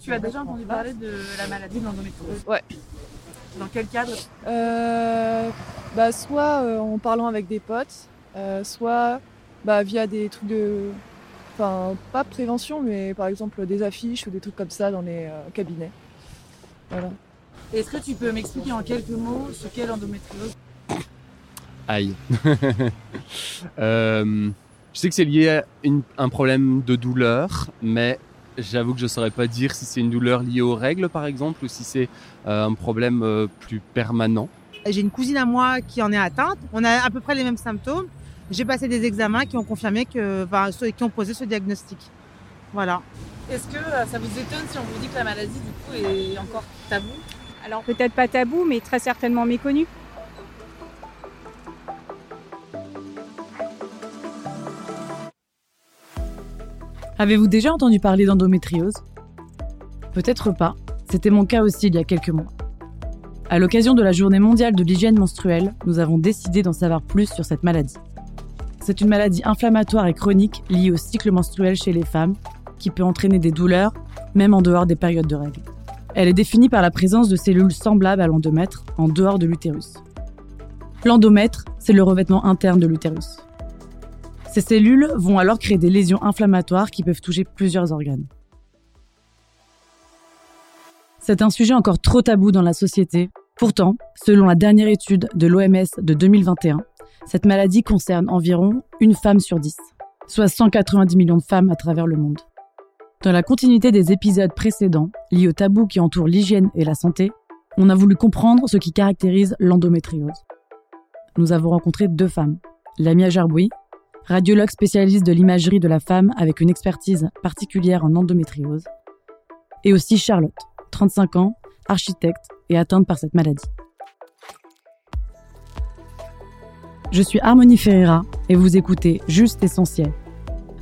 tu as déjà entendu parler de la maladie de l'endométriose Ouais. Dans quel cadre? Euh, bah, Soit euh, en parlant avec des potes, euh, soit bah, via des trucs de. Enfin, pas prévention, mais par exemple des affiches ou des trucs comme ça dans les euh, cabinets. Voilà. Est-ce que tu peux m'expliquer en quelques mots ce qu'est l'endométriose? Aïe. Euh, je sais que c'est lié à une- un problème de douleur, mais j'avoue que je saurais pas dire si c'est une douleur liée aux règles, par exemple, ou si c'est euh, un problème euh, plus permanent. J'ai une cousine à moi qui en est atteinte. On a à peu près les mêmes symptômes. J'ai passé des examens qui ont confirmé que, enfin, qui ont posé ce diagnostic. Voilà. Est-ce que euh, ça vous étonne si on vous dit que la maladie du coup est encore tabou? Alors peut-être pas tabou, mais très certainement méconnu. Avez-vous déjà entendu parler d'endométriose? Peut-être pas. C'était mon cas aussi il y a quelques mois. À l'occasion de la journée mondiale de l'hygiène menstruelle, nous avons décidé d'en savoir plus sur cette maladie. C'est une maladie inflammatoire et chronique liée au cycle menstruel chez les femmes, qui peut entraîner des douleurs, même en dehors des périodes de règles. Elle est définie par la présence de cellules semblables à l'endomètre en dehors de l'utérus. L'endomètre, c'est le revêtement interne de l'utérus. Ces cellules vont alors créer des lésions inflammatoires qui peuvent toucher plusieurs organes. C'est un sujet encore trop tabou dans la société. Pourtant, selon la dernière étude de l'OMS de 2021, cette maladie concerne environ une femme sur dix, soit 190 millions de femmes à travers le monde. Dans la continuité des épisodes précédents, liés au tabou qui entoure l'hygiène et la santé, on a voulu comprendre ce qui caractérise l'endométriose. Nous avons rencontré deux femmes, Lamia Jarboui, radiologue spécialiste de l'imagerie de la femme avec une expertise particulière en endométriose, et aussi Charlotte, 35 ans, architecte et atteinte par cette maladie. Je suis Harmonie Ferreira et vous écoutez Juste Essentiel,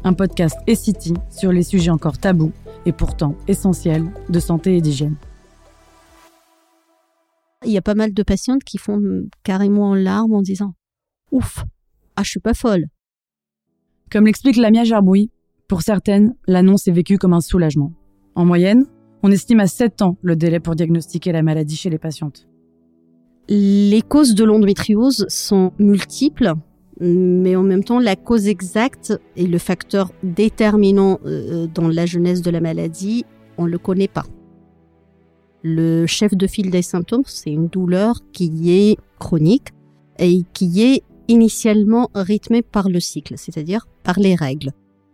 un podcast E-City sur les sujets encore tabous et pourtant essentiels de santé et d'hygiène. Il y a pas mal de patientes qui font carrément en larmes en disant Ouf, ah, je suis pas folle. Comme l'explique Lamia Jarboui, pour certaines, l'annonce est vécue comme un soulagement. En moyenne, on estime à 7 ans le délai pour diagnostiquer la maladie chez les patientes. Les causes de l'endométriose sont multiples, mais en même temps, la cause exacte et le facteur déterminant euh, dans la jeunesse de la maladie, on ne le connaît pas. Le chef de file des symptômes, c'est une douleur qui est chronique et qui est initialement rythmée par le cycle, c'est-à-dire par les règles,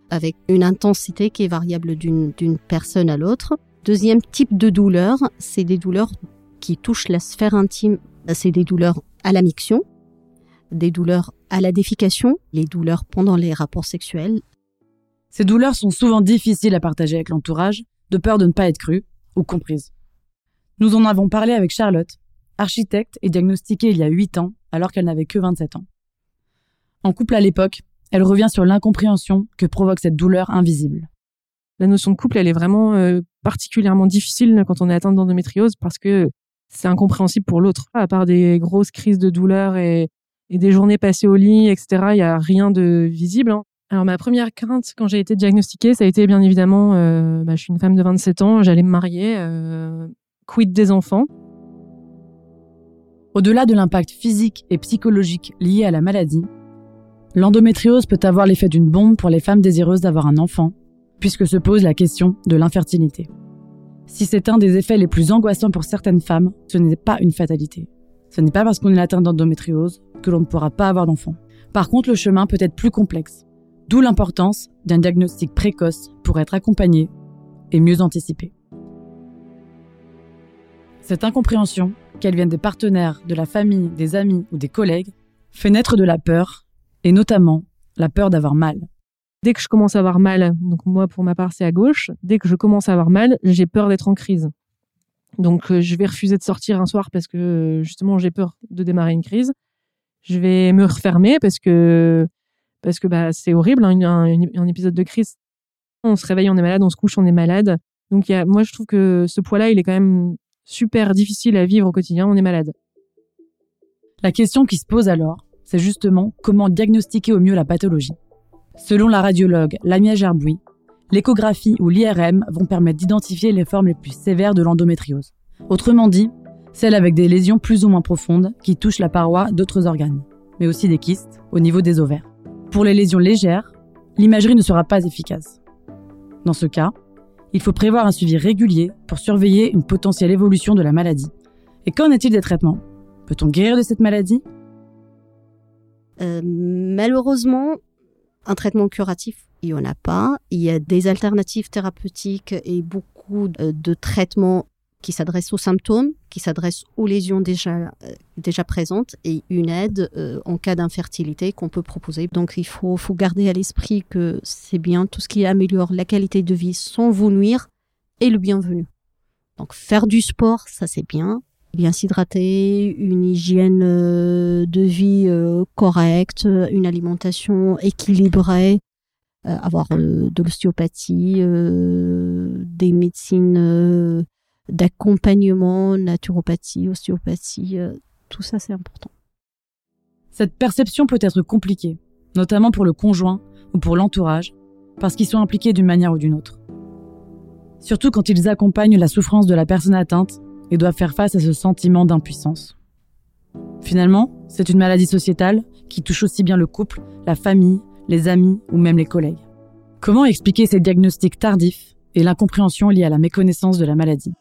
avec une intensité qui est variable d'une d'une personne à l'autre. Deuxième type de douleur, c'est des douleurs qui touchent la sphère intime, c'est des douleurs à la miction, des douleurs à la défication, les douleurs pendant les rapports sexuels. Ces douleurs sont souvent difficiles à partager avec l'entourage, de peur de ne pas être crues ou comprises. Nous en avons parlé avec Charlotte, architecte et diagnostiquée il y a 8 ans alors qu'elle n'avait que 27 ans. En couple à l'époque, elle revient sur l'incompréhension que provoque cette douleur invisible. La notion de couple, elle est vraiment euh, particulièrement difficile quand on est atteint d'endométriose parce que c'est incompréhensible pour l'autre. À part des grosses crises de douleur et, et des journées passées au lit, etc., il n'y a rien de visible. hein. Alors ma première crainte quand j'ai été diagnostiquée, ça a été bien évidemment, euh, bah, je suis une femme de 27 ans, j'allais me marier, euh, quid des enfants? Au-delà de l'impact physique et psychologique lié à la maladie, l'endométriose peut avoir l'effet d'une bombe pour les femmes désireuses d'avoir un enfant, puisque se pose la question de l'infertilité. Si c'est un des effets les plus angoissants pour certaines femmes, ce n'est pas une fatalité. Ce n'est pas parce qu'on est atteint d'endométriose que l'on ne pourra pas avoir d'enfant. Par contre, le chemin peut être plus complexe, d'où l'importance d'un diagnostic précoce pour être accompagné et mieux anticipé. Cette incompréhension, qu'elle vienne des partenaires, de la famille, des amis ou des collègues, fait naître de la peur, et notamment la peur d'avoir mal. Dès que je commence à avoir mal, donc moi pour ma part c'est à gauche, dès que je commence à avoir mal, j'ai peur d'être en crise. Donc euh, je vais refuser de sortir un soir parce que euh, justement j'ai peur de démarrer une crise. Je vais me refermer parce que parce que bah c'est horrible hein, un, un- un épisode de crise. On se réveille, on est malade, on se couche, on est malade. Donc il y a, moi je trouve que ce poids-là il est quand même super difficile à vivre au quotidien. On est malade. La question qui se pose alors, c'est justement comment diagnostiquer au mieux la pathologie. Selon la radiologue Lamia Gerboui, l'échographie ou l'IRM vont permettre d'identifier les formes les plus sévères de l'endométriose. Autrement dit, celles avec des lésions plus ou moins profondes qui touchent la paroi d'autres organes, mais aussi des kystes au niveau des ovaires. Pour les lésions légères, l'imagerie ne sera pas efficace. Dans ce cas, il faut prévoir un suivi régulier pour surveiller une potentielle évolution de la maladie. Et qu'en est-il des traitements? Peut-on guérir de cette maladie? Euh, malheureusement, un traitement curatif, il n'y en a pas. Il y a des alternatives thérapeutiques et beaucoup euh, de traitements qui s'adressent aux symptômes, qui s'adressent aux lésions déjà, euh, déjà présentes et une aide euh, en cas d'infertilité qu'on peut proposer. Donc il faut, faut garder à l'esprit que c'est bien tout ce qui améliore la qualité de vie sans vous nuire est le bienvenu. Donc faire du sport, ça c'est bien. Bien s'hydrater, une hygiène euh, de vie euh, correcte, une alimentation équilibrée, euh, avoir de l'ostéopathie, des médecines d'accompagnement, naturopathie, ostéopathie, tout ça c'est important. Cette perception peut être compliquée, notamment pour le conjoint ou pour l'entourage, parce qu'ils sont impliqués d'une manière ou d'une autre. Surtout quand ils accompagnent la souffrance de la personne atteinte et doivent faire face à ce sentiment d'impuissance. Finalement, c'est une maladie sociétale qui touche aussi bien le couple, la famille, les amis ou même les collègues. Comment expliquer ces diagnostics tardifs et l'incompréhension liée à la méconnaissance de la maladie?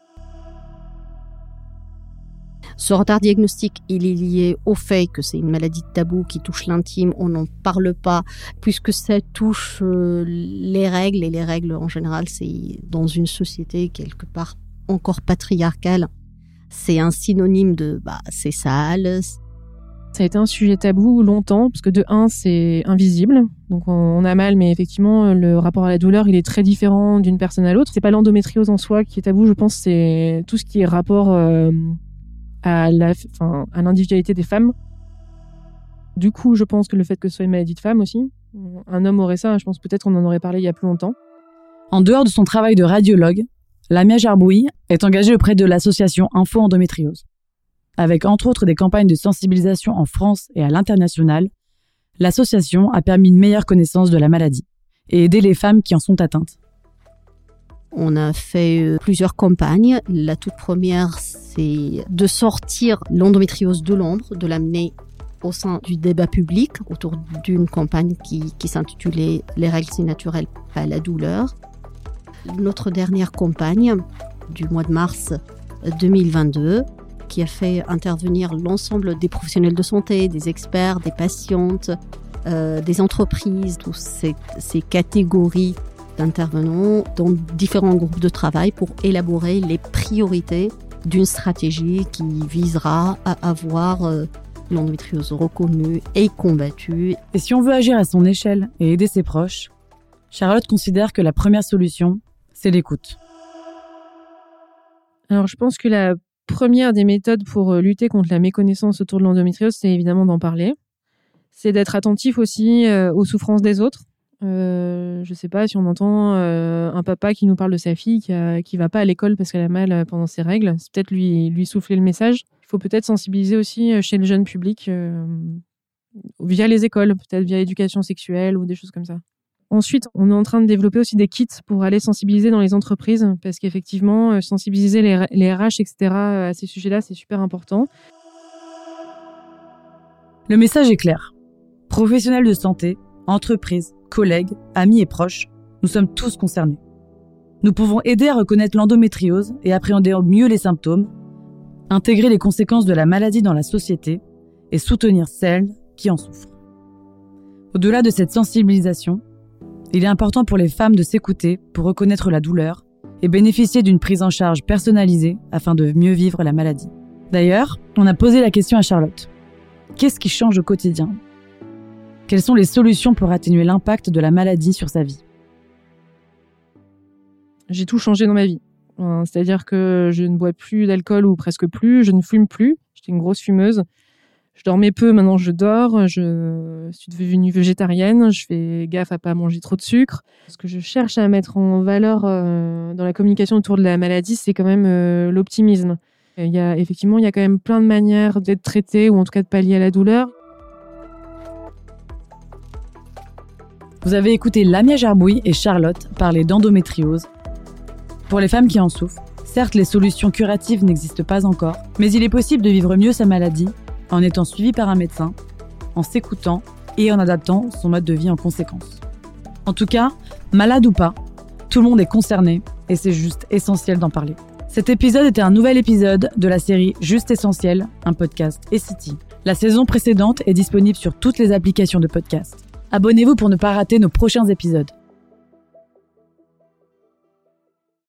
Ce retard diagnostique, il est lié au fait que c'est une maladie de tabou qui touche l'intime, on n'en parle pas, puisque ça touche euh, les règles, et les règles en général, c'est dans une société quelque part encore patriarcale, c'est un synonyme de bah, c'est sale. Ça a été un sujet tabou longtemps, parce que de un, c'est invisible. Donc on, on a mal, mais effectivement, le rapport à la douleur, il est très différent d'une personne à l'autre. C'est pas l'endométriose en soi qui est tabou, je pense, c'est tout ce qui est rapport euh, à la, enfin, à l'individualité des femmes. Du coup, je pense que le fait que ce soit une maladie de femme aussi, un homme aurait ça, je pense peut-être qu'on en aurait parlé il y a plus longtemps. En dehors de son travail de radiologue, Lamia Gerbouy est engagée auprès de l'association Info Endométriose. Avec entre autres des campagnes de sensibilisation en France et à l'international, l'association a permis une meilleure connaissance de la maladie et aidé les femmes qui en sont atteintes. On a fait euh, plusieurs campagnes. La toute première, c'est de sortir l'endométriose de l'ombre, de l'amener au sein du débat public autour d'une campagne qui, qui s'intitulait Les règles c'est naturel, pas la douleur. Notre dernière campagne du mois de mars 2022 qui a fait intervenir l'ensemble des professionnels de santé, des experts, des patientes, euh, des entreprises, toutes ces, catégories d'intervenants dans différents groupes de travail pour élaborer les priorités d'une stratégie qui visera à avoir euh, l'endométriose reconnue et combattue. Et si on veut agir à son échelle et aider ses proches, Charlotte considère que la première solution, c'est l'écoute. Alors, je pense que la première des méthodes pour euh, lutter contre la méconnaissance autour de l'endométriose, c'est évidemment d'en parler. C'est d'être attentif aussi euh, aux souffrances des autres. Euh, je sais pas si on entend euh, un papa qui nous parle de sa fille qui, a, qui va pas à l'école parce qu'elle a mal pendant ses règles. Peut-être lui, lui souffler le message. Il faut peut-être sensibiliser aussi chez le jeune public via les écoles, peut-être via l'éducation sexuelle ou des choses comme ça. Ensuite, on est en train de développer aussi des kits pour aller sensibiliser dans les entreprises, parce qu'effectivement, euh, sensibiliser les, RH, etc., à ces sujets-là, c'est super important. Le message est clair. Professionnels de santé, entreprises, collègues, amis et proches, nous sommes tous concernés. Nous pouvons aider à reconnaître l'endométriose et appréhender mieux les symptômes, intégrer les conséquences de la maladie dans la société et soutenir celles qui en souffrent. Au-delà de cette sensibilisation, il est important pour les femmes de s'écouter pour reconnaître la douleur et bénéficier d'une prise en charge personnalisée afin de mieux vivre la maladie. D'ailleurs, on a posé la question à Charlotte. Qu'est-ce qui change au quotidien? Quelles sont les solutions pour atténuer l'impact de la maladie sur sa vie? J'ai tout changé dans ma vie. C'est-à-dire que je ne bois plus d'alcool ou presque plus, je ne fume plus. J'étais une grosse fumeuse. Je dormais peu, maintenant je dors. Je suis devenue végétarienne. Je fais gaffe à pas manger trop de sucre. Ce que je cherche à mettre en valeur euh, dans la communication autour de la maladie, c'est quand même euh, l'optimisme. Il y a effectivement, il y a quand même plein de manières d'être traité ou en tout cas de pallier à la douleur. Vous avez écouté Lamia Gerbouille et Charlotte parler d'endométriose. Pour les femmes qui en souffrent, certes les solutions curatives n'existent pas encore, mais il est possible de vivre mieux sa maladie en étant suivi par un médecin, en s'écoutant et en adaptant son mode de vie en conséquence. En tout cas, malade ou pas, tout le monde est concerné et c'est juste essentiel d'en parler. Cet épisode était un nouvel épisode de la série Juste Essentiel, un podcast City. La saison précédente est disponible sur toutes les applications de podcast. Abonnez-vous pour ne pas rater nos prochains épisodes.